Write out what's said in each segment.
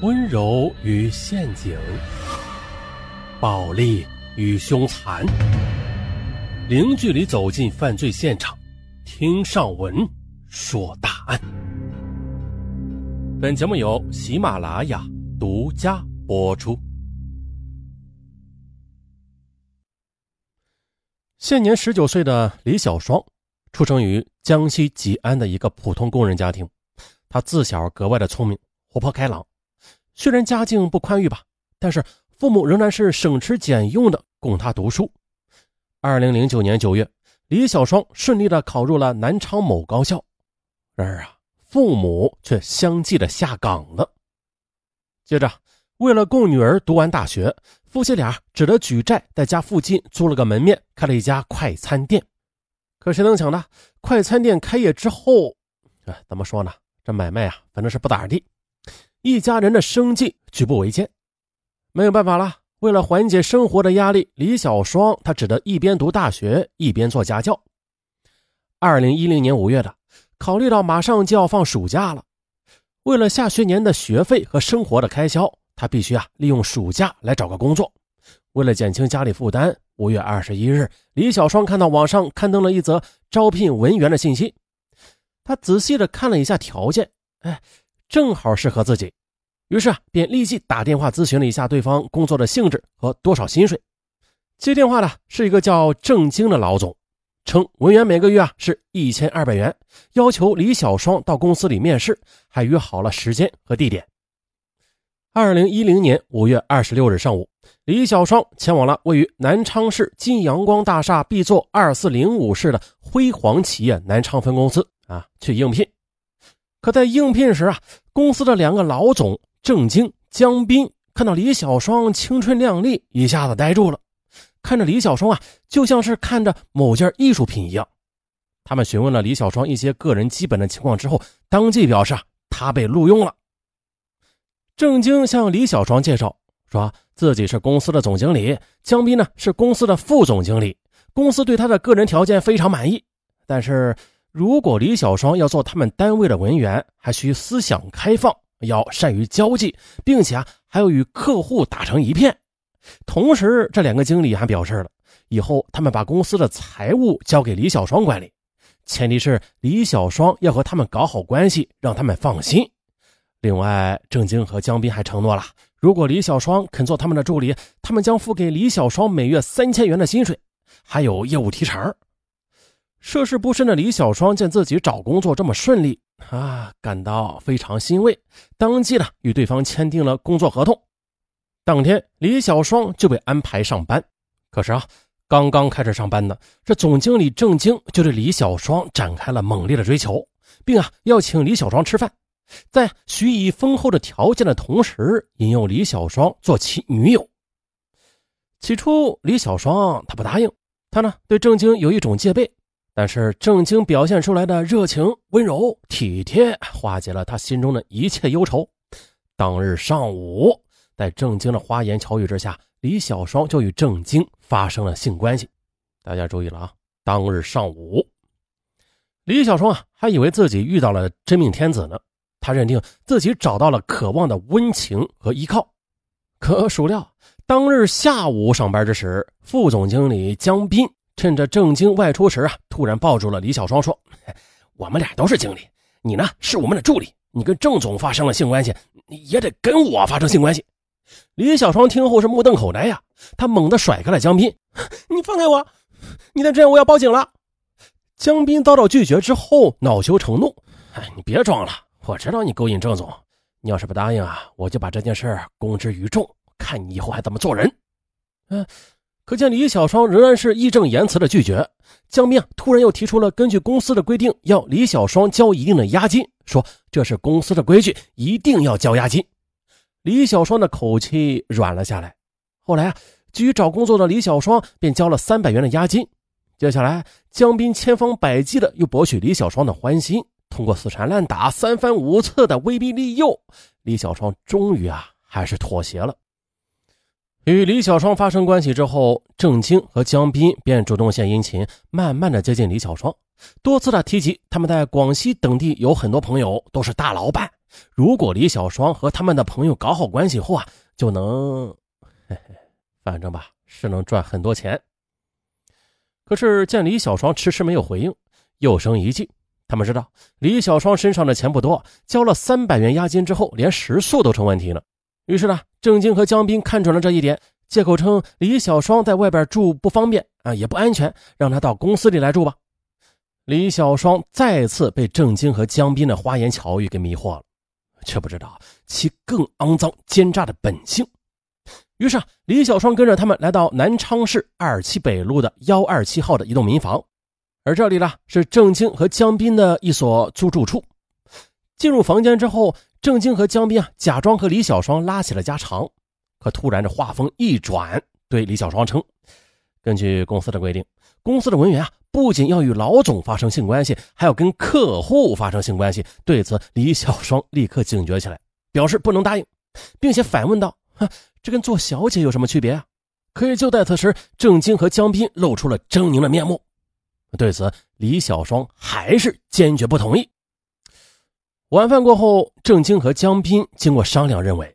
温柔与陷阱，暴力与凶残，零距离走进犯罪现场，听上文说大案。本节目由喜马拉雅独家播出。现年十九岁的李小双，出生于江西吉安的一个普通工人家庭。他自小格外的聪明、活泼开朗。虽然家境不宽裕吧，但是父母仍然是省吃俭用的供他读书。二零零九年九月，李小双顺利的考入了南昌某高校。然而啊，父母却相继的下岗了。接着，为了供女儿读完大学，夫妻俩只得举债在家附近租了个门面，开了一家快餐店。可谁能想呢？快餐店开业之后，哎，怎么说呢？这买卖啊，反正是不咋地。一家人的生计举步维艰，没有办法了。为了缓解生活的压力，李小双他只得一边读大学一边做家教。二零一零年五月的，考虑到马上就要放暑假了，为了下学年的学费和生活的开销，他必须啊利用暑假来找个工作。为了减轻家里负担，五月二十一日，李小双看到网上刊登了一则招聘文员的信息，他仔细的看了一下条件，哎。正好适合自己，于是啊，便立即打电话咨询了一下对方工作的性质和多少薪水。接电话的是一个叫郑京的老总，称文员每个月啊是一千二百元，要求李小双到公司里面试，还约好了时间和地点。二零一零年五月二十六日上午，李小双前往了位于南昌市金阳光大厦 B 座二四零五室的辉煌企业南昌分公司啊去应聘。可在应聘时啊，公司的两个老总郑经、江斌看到李小双青春靓丽，一下子呆住了。看着李小双啊，就像是看着某件艺术品一样。他们询问了李小双一些个人基本的情况之后，当即表示啊，他被录用了。郑经向李小双介绍说自己是公司的总经理，江斌呢是公司的副总经理，公司对他的个人条件非常满意，但是。如果李小双要做他们单位的文员，还需思想开放，要善于交际，并且啊还要与客户打成一片。同时，这两个经理还表示了，以后他们把公司的财务交给李小双管理，前提是李小双要和他们搞好关系，让他们放心。另外，郑晶和江斌还承诺了，如果李小双肯做他们的助理，他们将付给李小双每月三千元的薪水，还有业务提成。涉世不深的李小双见自己找工作这么顺利啊，感到非常欣慰，当即呢与对方签订了工作合同。当天，李小双就被安排上班。可是啊，刚刚开始上班呢，这总经理郑经就对李小双展开了猛烈的追求，并啊要请李小双吃饭，在许以丰厚的条件的同时，引诱李小双做其女友。起初，李小双他不答应，他呢对郑经有一种戒备。但是郑晶表现出来的热情、温柔、体贴，化解了他心中的一切忧愁。当日上午，在郑晶的花言巧语之下，李小双就与郑晶发生了性关系。大家注意了啊！当日上午，李小双啊，还以为自己遇到了真命天子呢。他认定自己找到了渴望的温情和依靠。可孰料，当日下午上班之时，副总经理江斌。趁着郑经外出时啊，突然抱住了李小双，说：“我们俩都是经理，你呢是我们的助理。你跟郑总发生了性关系，你也得跟我发生性关系。”李小双听后是目瞪口呆呀，他猛地甩开了江斌：“ 你放开我！你再这样，我要报警了！”江斌遭到拒绝之后，恼羞成怒：“哎，你别装了，我知道你勾引郑总。你要是不答应啊，我就把这件事公之于众，看你以后还怎么做人。”嗯。可见李小双仍然是义正言辞的拒绝。江斌啊，突然又提出了根据公司的规定要李小双交一定的押金，说这是公司的规矩，一定要交押金。李小双的口气软了下来。后来啊，急于找工作的李小双便交了三百元的押金。接下来，江斌千方百计的又博取李小双的欢心，通过死缠烂打、三番五次的威逼利诱，李小双终于啊，还是妥协了。与李小双发生关系之后，郑经和江斌便主动献殷勤，慢慢的接近李小双，多次的提及他们在广西等地有很多朋友都是大老板，如果李小双和他们的朋友搞好关系后啊，就能，反正吧，是能赚很多钱。可是见李小双迟迟没有回应，又生一计。他们知道李小双身上的钱不多，交了三百元押金之后，连食宿都成问题了。于是呢，郑晶和江斌看准了这一点，借口称李小双在外边住不方便啊，也不安全，让他到公司里来住吧。李小双再次被郑晶和江斌的花言巧语给迷惑了，却不知道其更肮脏奸诈的本性。于是啊，李小双跟着他们来到南昌市二七北路的幺二七号的一栋民房，而这里呢是郑晶和江斌的一所租住处。进入房间之后，郑晶和江斌啊假装和李小双拉起了家常，可突然这话锋一转，对李小双称：“根据公司的规定，公司的文员啊。”不仅要与老总发生性关系，还要跟客户发生性关系。对此，李小双立刻警觉起来，表示不能答应，并且反问道：“哼，这跟做小姐有什么区别啊？”可是就在此时，郑晶和江斌露出了狰狞的面目。对此，李小双还是坚决不同意。晚饭过后，郑经和江斌经过商量，认为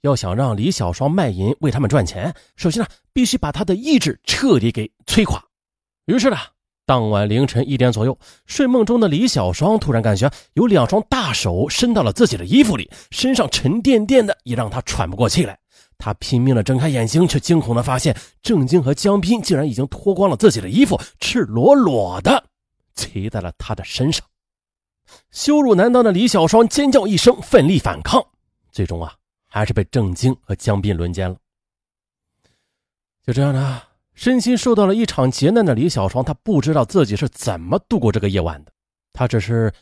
要想让李小双卖淫为他们赚钱，首先呢，必须把他的意志彻底给摧垮。于是呢。当晚凌晨一点左右，睡梦中的李小双突然感觉有两双大手伸到了自己的衣服里，身上沉甸甸的，也让他喘不过气来。他拼命的睁开眼睛，却惊恐的发现郑经和江斌竟然已经脱光了自己的衣服，赤裸裸的骑在了他的身上。羞辱难当的李小双尖叫一声，奋力反抗，最终啊，还是被郑晶和江斌轮奸了。就这样呢。身心受到了一场劫难的李小双，他不知道自己是怎么度过这个夜晚的。他只是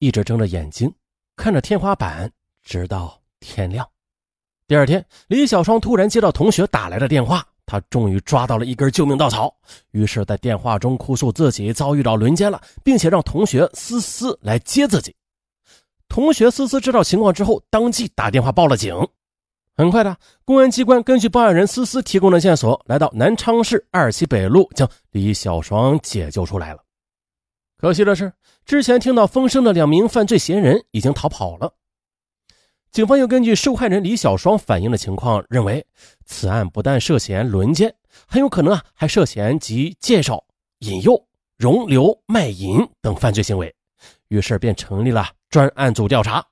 一直睁着眼睛看着天花板，直到天亮。第二天，李小双突然接到同学打来的电话，他终于抓到了一根救命稻草，于是，在电话中哭诉自己遭遇到轮奸了，并且让同学思思来接自己。同学思思知道情况之后，当即打电话报了警。很快的，公安机关根据报案人思思提供的线索，来到南昌市二七北路，将李小双解救出来了。可惜的是，之前听到风声的两名犯罪嫌疑人已经逃跑了。警方又根据受害人李小双反映的情况，认为此案不但涉嫌轮奸，很有可能啊还涉嫌及介绍、引诱、容留、卖淫等犯罪行为，于是便成立了专案组调查。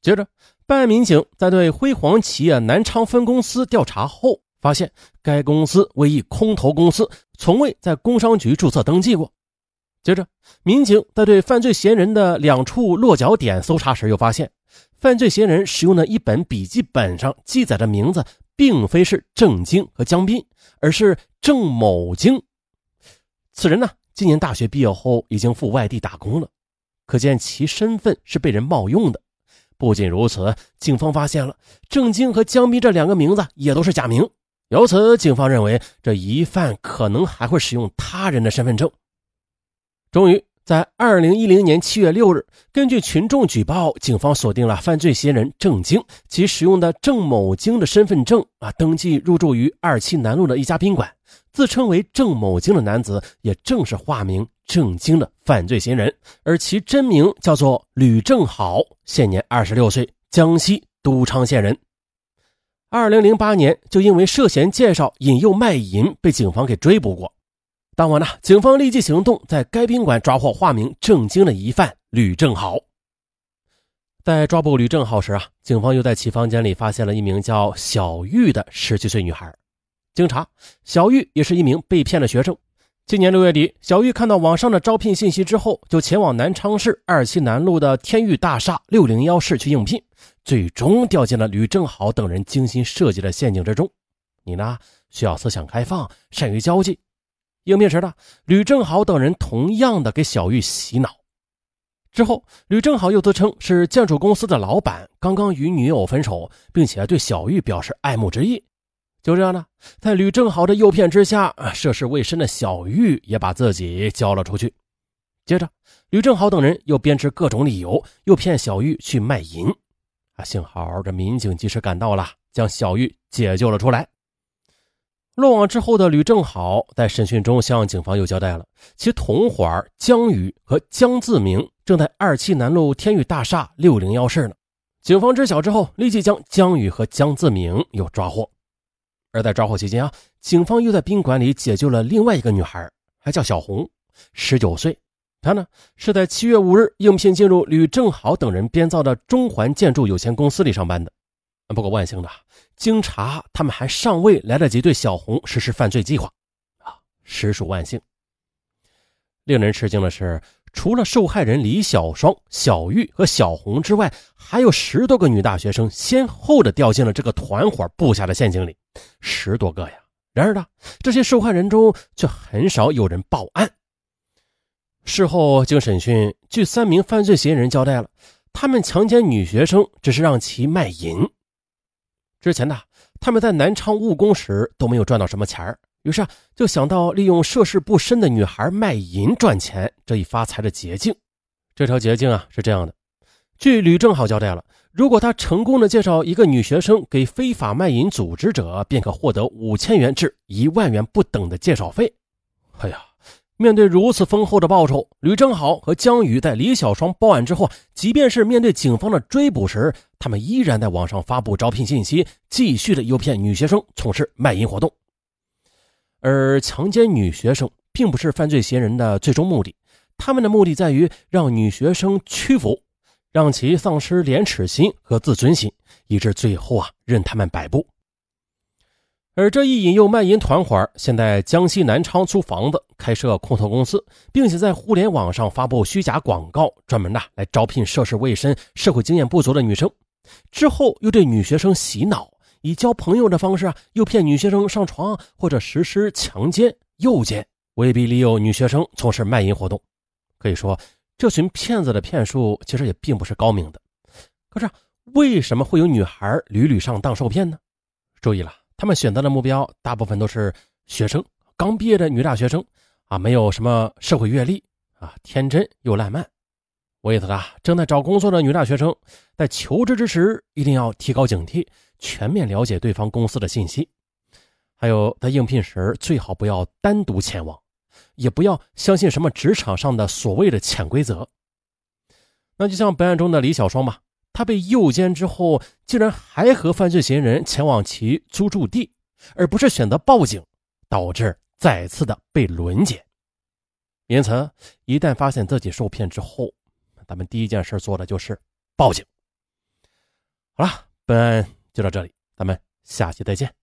接着。办案民警在对辉煌企业南昌分公司调查后，发现该公司为一空头公司，从未在工商局注册登记过。接着，民警在对犯罪嫌疑人的两处落脚点搜查时，又发现犯罪嫌疑人使用的一本笔记本上记载的名字，并非是郑经和江斌，而是郑某经。此人呢，今年大学毕业后已经赴外地打工了，可见其身份是被人冒用的。不仅如此，警方发现了郑经和江斌这两个名字也都是假名。由此，警方认为这疑犯可能还会使用他人的身份证。终于，在二零一零年七月六日，根据群众举报，警方锁定了犯罪嫌疑人郑晶其使用的郑某晶的身份证啊，登记入住于二七南路的一家宾馆。自称为郑某晶的男子，也正是化名郑晶的犯罪嫌疑人，而其真名叫做吕正好，现年二十六岁，江西都昌县人。二零零八年就因为涉嫌介绍、引诱卖淫被警方给追捕过。当晚呢，警方立即行动，在该宾馆抓获化名郑经的疑犯吕正好。在抓捕吕正好时啊，警方又在其房间里发现了一名叫小玉的十七岁女孩。经查，小玉也是一名被骗的学生。今年六月底，小玉看到网上的招聘信息之后，就前往南昌市二七南路的天域大厦六零幺室去应聘，最终掉进了吕正好等人精心设计的陷阱之中。你呢，需要思想开放，善于交际。应聘时呢，吕正好等人同样的给小玉洗脑。之后，吕正好又自称是建筑公司的老板，刚刚与女友分手，并且对小玉表示爱慕之意。就这样呢，在吕正好的诱骗之下，涉世未深的小玉也把自己交了出去。接着，吕正好等人又编织各种理由，诱骗小玉去卖淫。啊，幸好这民警及时赶到了，将小玉解救了出来。落网之后的吕正好在审讯中向警方又交代了，其同伙江宇和江自明正在二七南路天宇大厦六零幺室呢。警方知晓之后，立即将江宇和江自明又抓获。而在抓获期间啊，警方又在宾馆里解救了另外一个女孩，还叫小红，十九岁。她呢是在七月五日应聘进入吕正好等人编造的中环建筑有限公司里上班的。不过万幸的，经查他们还尚未来得及对小红实施犯罪计划，啊，实属万幸。令人吃惊的是。除了受害人李小双、小玉和小红之外，还有十多个女大学生先后的掉进了这个团伙布下的陷阱里，十多个呀！然而呢，这些受害人中却很少有人报案。事后经审讯，据三名犯罪嫌疑人交代了，他们强奸女学生只是让其卖淫。之前呢，他们在南昌务工时都没有赚到什么钱。于是啊，就想到利用涉世不深的女孩卖淫赚钱这一发财的捷径。这条捷径啊是这样的：据吕正好交代了，如果他成功的介绍一个女学生给非法卖淫组织者，便可获得五千元至一万元不等的介绍费。哎呀，面对如此丰厚的报酬，吕正好和江宇在李小双报案之后，即便是面对警方的追捕时，他们依然在网上发布招聘信息，继续的诱骗女学生从事卖淫活动。而强奸女学生并不是犯罪嫌疑人的最终目的，他们的目的在于让女学生屈服，让其丧失廉耻心和自尊心，以致最后啊任他们摆布。而这一引诱卖淫团伙现在江西南昌租房子，开设空投公司，并且在互联网上发布虚假广告，专门的来招聘涉世未深、社会经验不足的女生，之后又对女学生洗脑。以交朋友的方式啊，诱骗女学生上床，或者实施强奸、诱奸，威逼利诱女学生从事卖淫活动。可以说，这群骗子的骗术其实也并不是高明的。可是，为什么会有女孩屡屡上当受骗呢？注意了，他们选择的目标大部分都是学生，刚毕业的女大学生啊，没有什么社会阅历啊，天真又烂漫。为此啊，正在找工作的女大学生在求职之时一定要提高警惕。全面了解对方公司的信息，还有在应聘时最好不要单独前往，也不要相信什么职场上的所谓的潜规则。那就像本案中的李小双吧，她被诱奸之后，竟然还和犯罪嫌疑人前往其租住地，而不是选择报警，导致再次的被轮奸。因此，一旦发现自己受骗之后，咱们第一件事做的就是报警。好了，本案。就到这里，咱们下期再见。